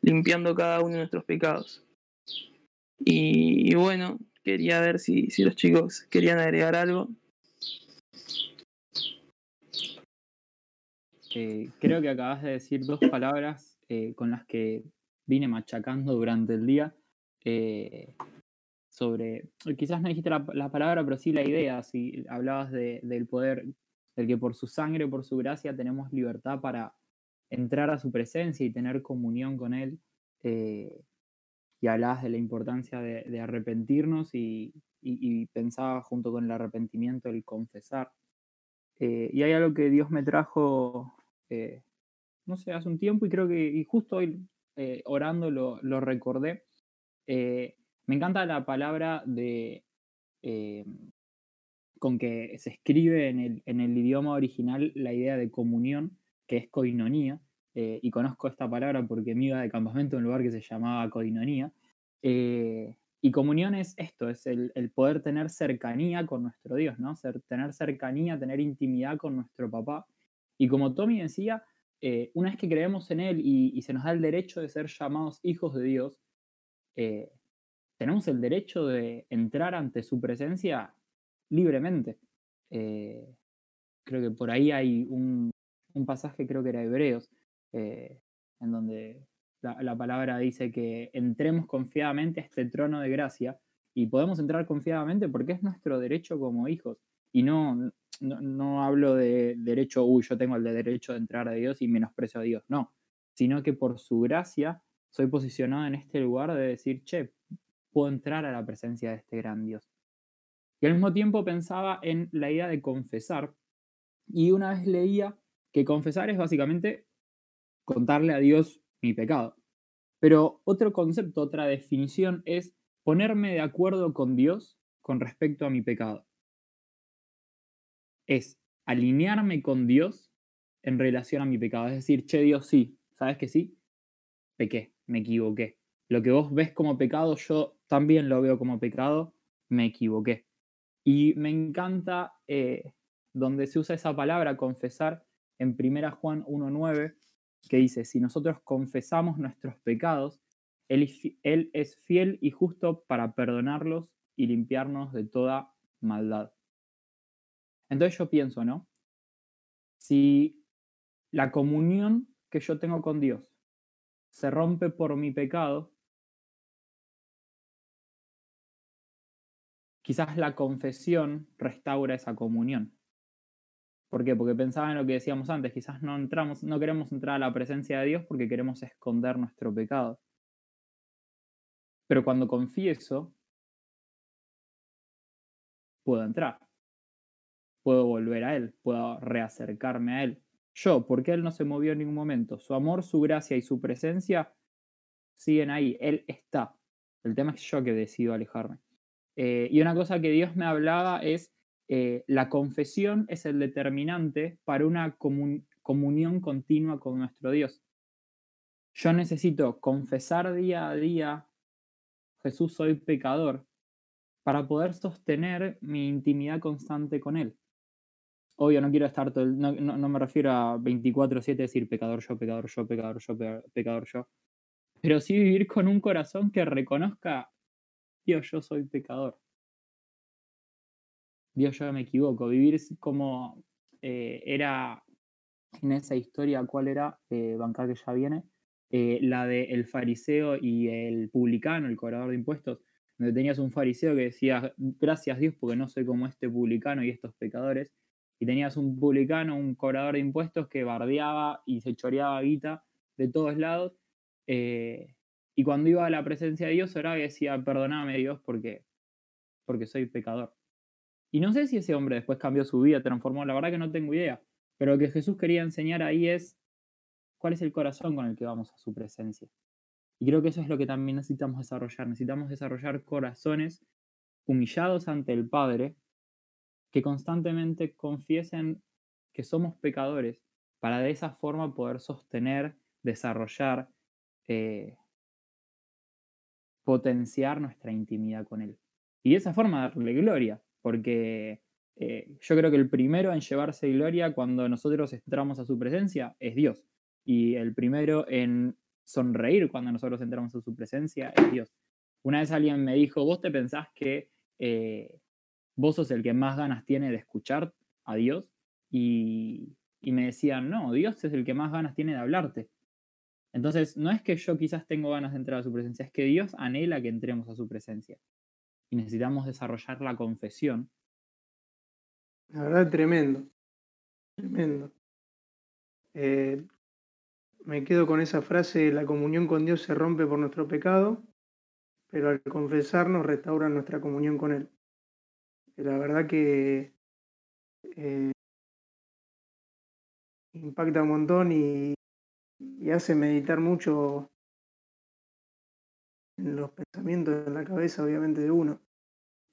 limpiando cada uno de nuestros pecados. Y bueno, Quería ver si, si los chicos querían agregar algo. Eh, creo que acabas de decir dos palabras eh, con las que vine machacando durante el día. Eh, sobre, quizás no dijiste la, palabra, pero sí la idea, si hablabas del poder, del que por su sangre, por su gracia tenemos libertad para entrar a su presencia y tener comunión con Él y hablabas de la importancia de, arrepentirnos y, pensaba junto con el arrepentimiento el confesar. Eh, y hay algo que Dios me trajo, eh, no sé, hace un tiempo y creo que, y justo hoy eh, orando lo, recordé. me encanta la palabra de, con que se escribe en el, en el idioma original la idea de comunión, que es coinonía, eh, y conozco esta palabra porque me iba de campamento en un lugar que se llamaba Coinonía. Eh, y comunión es esto, es el, poder tener cercanía con nuestro Dios, ¿no? Tener cercanía, tener intimidad con nuestro papá. Y como Tommy decía, eh, una vez que creemos en Él y, se nos da el derecho de ser llamados hijos de Dios, tenemos el derecho de entrar ante su presencia libremente. creo que por ahí hay un, un pasaje, creo que era Hebreos, eh, en donde la, palabra dice que entremos confiadamente a este trono de gracia y podemos entrar confiadamente porque es nuestro derecho como hijos. Y no, no, hablo de derecho, uy, yo tengo el derecho de entrar a Dios y menosprecio a Dios, no, sino que por su gracia soy posicionado en este lugar de decir, che, puedo entrar a la presencia de este gran Dios. Y al mismo tiempo pensaba en la idea de confesar y una vez leía que confesar es básicamente contarle a Dios mi pecado. Pero otro concepto, otra definición es ponerme de acuerdo con Dios con respecto a mi pecado. Es alinearme con Dios en relación a mi pecado. Es decir, che Dios, sí, ¿sabes que sí? Pequé, me equivoqué. Lo que vos ves como pecado, yo también lo veo como pecado, me equivoqué. Y me encanta eh, donde se usa esa palabra, confesar, en 1 Juan 1.9, que dice, si nosotros confesamos nuestros pecados, él, es fiel y justo para perdonarlos y limpiarnos de toda maldad. Entonces yo pienso, ¿no? Si la comunión que yo tengo con Dios se rompe por mi pecado, quizás la confesión restaura esa comunión. ¿Por qué? Porque pensaba en lo que decíamos antes, quizás no entramos, no queremos entrar a la presencia de Dios porque queremos esconder nuestro pecado. Pero cuando confieso, puedo entrar. Puedo volver a Él, puedo reacercarme a Él. Yo, porque Él no se movió en ningún momento. Su amor, su gracia y su presencia siguen ahí. Él está. El tema es yo que decido alejarme. Eh, y una cosa que Dios me hablaba es, eh, la confesión es el determinante para una comunión continua con nuestro Dios. Yo necesito confesar día a día, Jesús, soy pecador, para poder sostener mi intimidad constante con Él. Obvio, no quiero estar todo no, no, me refiero a 24/7 decir pecador yo, pecador yo, pecador yo, pecador yo, pero sí vivir con un corazón que reconozca, Dios, yo soy pecador. Dios, yo me equivoco. Vivir como eh, era en esa historia, ¿cuál era? Eh, bancar que ya viene. Eh, la de el fariseo y el publicano, el cobrador de impuestos, donde tenías un fariseo que decía, gracias Dios porque no soy como este publicano y estos pecadores, y tenías un publicano, un cobrador de impuestos que bardeaba y se choreaba guita de todos lados, y cuando iba a la presencia de Dios oraba y decía, perdóname Dios porque, porque soy pecador. Y no sé si ese hombre después cambió su vida, transformó, la verdad que no tengo idea, pero lo que Jesús quería enseñar ahí es cuál es el corazón con el que vamos a su presencia. Y creo que eso es lo que también necesitamos desarrollar. Necesitamos desarrollar corazones humillados ante el Padre que constantemente confiesen que somos pecadores para de esa forma poder sostener, desarrollar, eh, potenciar nuestra intimidad con Él. Y de esa forma darle gloria, porque eh, yo creo que el primero en llevarse gloria cuando nosotros entramos a su presencia es Dios. Y el primero en sonreír cuando nosotros entramos a su presencia es Dios. Una vez alguien me dijo, vos te pensás que eh, vos sos el que más ganas tiene de escuchar a Dios y, y, me decían, no, Dios es el que más ganas tiene de hablarte. Entonces, no es que yo quizás tengo ganas de entrar a su presencia, es que Dios anhela que entremos a su presencia. Y necesitamos desarrollar la confesión. La verdad, tremendo. Tremendo. Eh, me quedo con esa frase, la comunión con Dios se rompe por nuestro pecado, pero al confesarnos restaura nuestra comunión con Él. La verdad que eh, impacta un montón y, hace meditar mucho en los pensamientos en la cabeza, obviamente, de uno.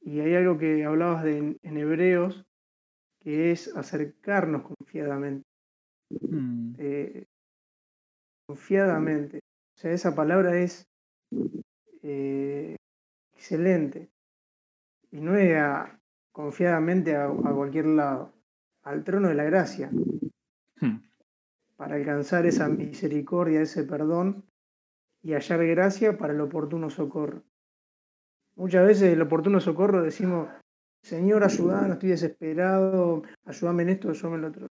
Y hay algo que hablabas de en, Hebreos, que es acercarnos confiadamente. Mm. Eh, confiadamente. O sea, esa palabra es eh, excelente. Y no es confiadamente a, cualquier lado, al trono de la gracia. Hmm. Para alcanzar esa misericordia, ese perdón y hallar gracia para el oportuno socorro. Muchas veces el oportuno socorro decimos, Señor, ayúdame, estoy desesperado, ayúdame en esto, ayúdame en lo otro.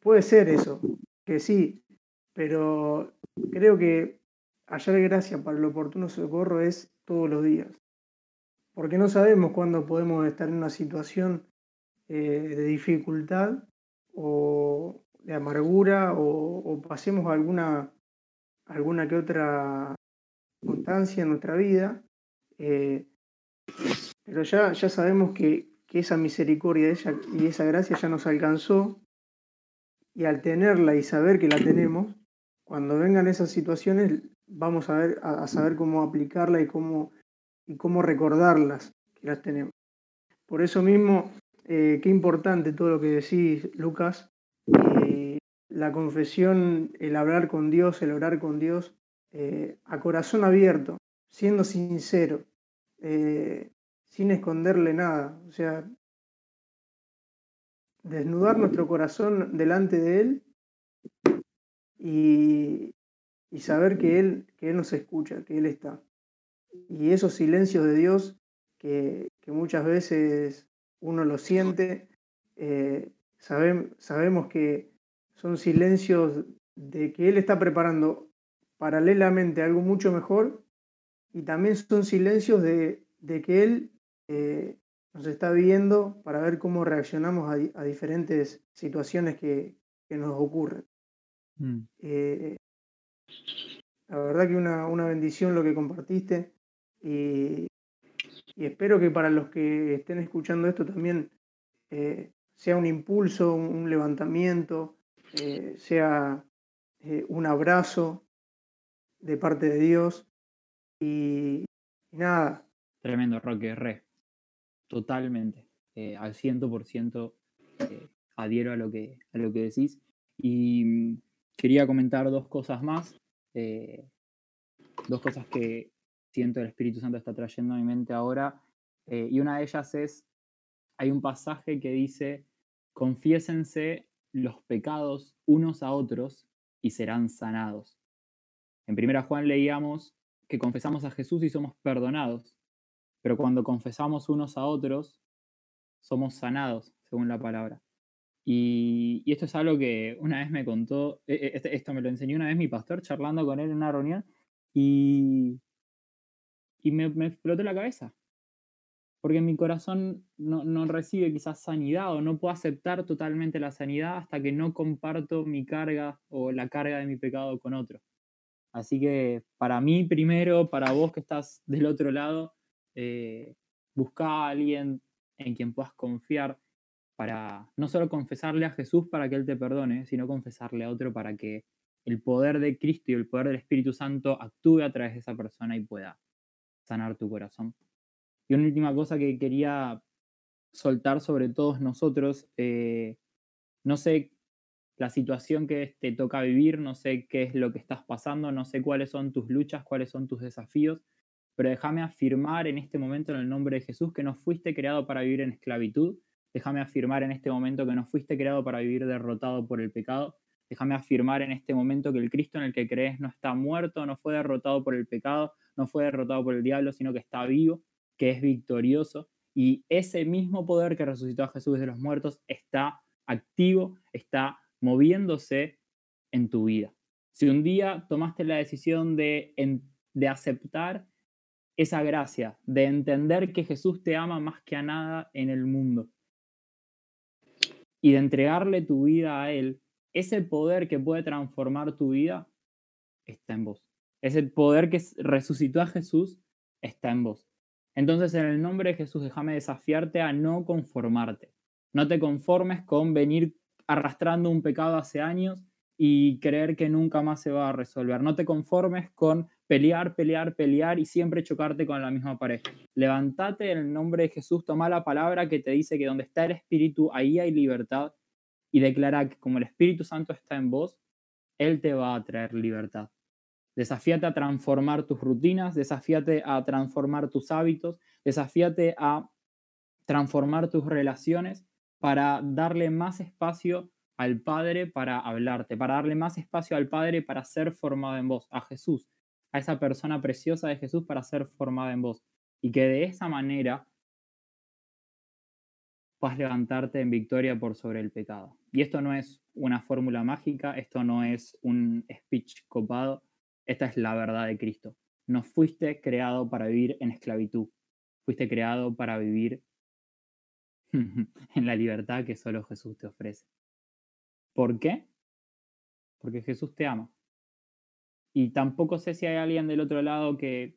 Puede ser eso, que sí, pero creo que hallar gracia para el oportuno socorro es todos los días, porque no sabemos cuándo podemos estar en una situación eh, de dificultad o de amargura o, pasemos alguna, alguna que otra constancia en nuestra vida, eh, pero ya, ya sabemos que, esa misericordia y esa gracia ya nos alcanzó y al tenerla y saber que la tenemos, cuando vengan esas situaciones vamos a, ver, a, saber cómo aplicarla y cómo, y cómo recordarlas que las tenemos. Por eso mismo, eh, qué importante todo lo que decís, Lucas. Eh, la confesión, el hablar con Dios, el orar con Dios, eh, a corazón abierto, siendo sincero, sin esconderle nada. O sea, desnudar nuestro corazón delante de Él y, saber que él, que él nos escucha, que Él está. Y esos silencios de Dios que, muchas veces uno lo siente, eh, sabemos que son silencios de que Él está preparando paralelamente algo mucho mejor y también son silencios de, que Él eh, nos está viendo para ver cómo reaccionamos a, diferentes situaciones que, nos ocurren. Mm. Eh, la verdad que una, una, bendición lo que compartiste y, espero que para los que estén escuchando esto también eh, sea un impulso, un, levantamiento, eh, sea un abrazo de parte de Dios y, nada. Tremendo, Roque, re. Totalmente. Eh, al 100% eh, adhiero a lo, que, a lo que decís. Y mm, quería comentar dos cosas más. Eh, dos cosas que siento el Espíritu Santo está trayendo a mi mente ahora. y una de ellas es, hay un pasaje que dice, confiésense los pecados unos a otros y serán sanados. En primera Juan leíamos que confesamos a Jesús y somos perdonados, pero cuando confesamos unos a otros, somos sanados, según la palabra. Y, esto es algo que una vez me contó, e, e, este, esto me lo enseñó una vez mi pastor charlando con él en una reunión y, y me, me explotó la cabeza. Porque mi corazón no, recibe quizás sanidad o no puedo aceptar totalmente la sanidad hasta que no comparto mi carga o la carga de mi pecado con otro. Así que para mí primero, para vos que estás del otro lado, eh, busca a alguien en quien puedas confiar para no solo confesarle a Jesús para que Él te perdone, sino confesarle a otro para que el poder de Cristo y el poder del Espíritu Santo actúe a través de esa persona y pueda sanar tu corazón. Y una última cosa que quería soltar sobre todos nosotros, eh, no sé la situación que te toca vivir, no sé qué es lo que estás pasando, no sé cuáles son tus luchas, cuáles son tus desafíos, pero déjame afirmar en este momento en el nombre de Jesús que no fuiste creado para vivir en esclavitud, déjame afirmar en este momento que no fuiste creado para vivir derrotado por el pecado, déjame afirmar en este momento que el Cristo en el que crees no está muerto, no fue derrotado por el pecado, no fue derrotado por el diablo, sino que está vivo, que es victorioso, y ese mismo poder que resucitó a Jesús de los muertos está activo, está moviéndose en tu vida. Si un día tomaste la decisión de, de aceptar esa gracia, de entender que Jesús te ama más que a nada en el mundo y de entregarle tu vida a Él, ese poder que puede transformar tu vida está en vos. Ese poder que resucitó a Jesús está en vos. Entonces, en el nombre de Jesús, déjame desafiarte a no conformarte. No te conformes con venir arrastrando un pecado hace años y creer que nunca más se va a resolver. No te conformes con pelear, pelear, pelear y siempre chocarte con la misma pared. Levántate en el nombre de Jesús, toma la palabra que te dice que donde está el Espíritu, ahí hay libertad y declara que como el Espíritu Santo está en vos, Él te va a traer libertad. Desafíate a transformar tus rutinas, desafíate a transformar tus hábitos, desafíate a transformar tus relaciones para darle más espacio al Padre para hablarte, para darle más espacio al Padre para ser formado en vos, a Jesús, a esa persona preciosa de Jesús para ser formada en vos. Y que de esa manera puedas levantarte en victoria por sobre el pecado. Y esto no es una fórmula mágica, esto no es un speech copado, esta es la verdad de Cristo. No fuiste creado para vivir en esclavitud, fuiste creado para vivir [LAUGHS] en la libertad que solo Jesús te ofrece. ¿Por qué? Porque Jesús te ama. Y tampoco sé si hay alguien del otro lado que,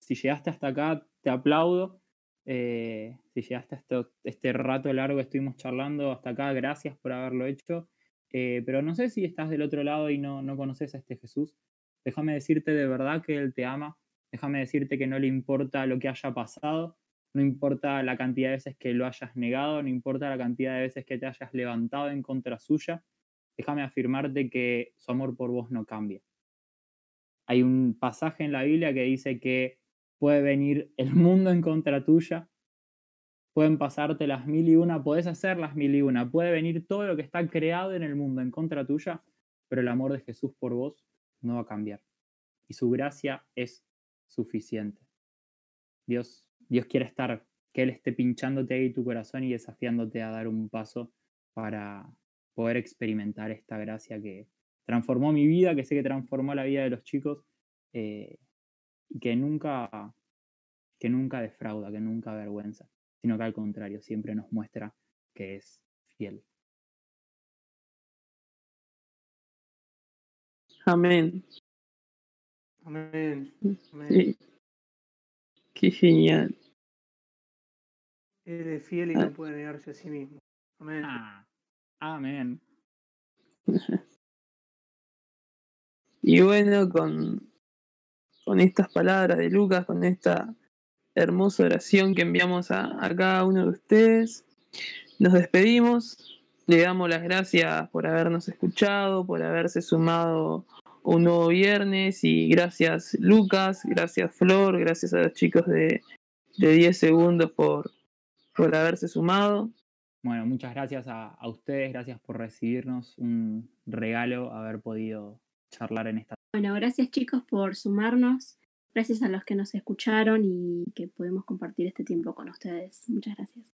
si llegaste hasta acá, te aplaudo. Eh, si llegaste hasta este rato largo que estuvimos charlando hasta acá, gracias por haberlo hecho. Eh, pero no sé si estás del otro lado y no, no conoces a este Jesús. Déjame decirte de verdad que Él te ama. Déjame decirte que no le importa lo que haya pasado no importa la cantidad de veces que lo hayas negado, no importa la cantidad de veces que te hayas levantado en contra suya, déjame afirmarte que su amor por vos no cambia. Hay un pasaje en la Biblia que dice que puede venir el mundo en contra tuya, pueden pasarte las mil y una, puedes hacer las mil y una, puede venir todo lo que está creado en el mundo en contra tuya, pero el amor de Jesús por vos no va a cambiar. Y su gracia es suficiente. Dios Dios quiere estar, que Él esté pinchándote ahí tu corazón y desafiándote a dar un paso para poder experimentar esta gracia que transformó mi vida, que sé que transformó la vida de los chicos eh, y que nunca, que nunca defrauda, que nunca avergüenza. sino que al contrario, siempre nos muestra que es fiel. Amén. Amén. Amén. Sí. Qué genial. Él es fiel y Ah. no puede negarse a sí mismo. Amén. Ah, amén. [LAUGHS] Y bueno, con, con estas palabras de Lucas, con esta hermosa oración que enviamos a, a cada uno de ustedes, nos despedimos. Le damos las gracias por habernos escuchado, por haberse sumado un nuevo viernes y gracias Lucas, gracias Flor, gracias a los chicos de, de 10 segundos por, por haberse sumado. Bueno, muchas gracias a, a ustedes, gracias por recibirnos. Un regalo haber podido charlar en esta. Bueno, gracias chicos por sumarnos. Gracias a los que nos escucharon y que podemos compartir este tiempo con ustedes. Muchas gracias.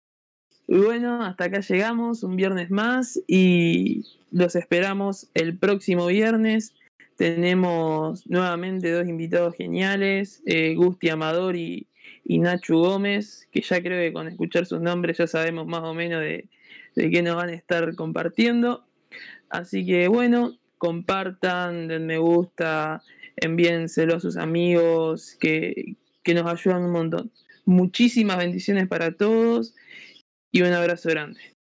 Y bueno, hasta acá llegamos, un viernes más y los esperamos el próximo viernes. Tenemos nuevamente dos invitados geniales, eh, Gusti Amador y, Nacho Gómez, que ya creo que con escuchar sus nombres ya sabemos más o menos de, de qué nos van a estar compartiendo. Así que bueno, compartan, den me gusta, envíenselo a sus amigos, que, que nos ayudan un montón. Muchísimas bendiciones para todos y un abrazo grande.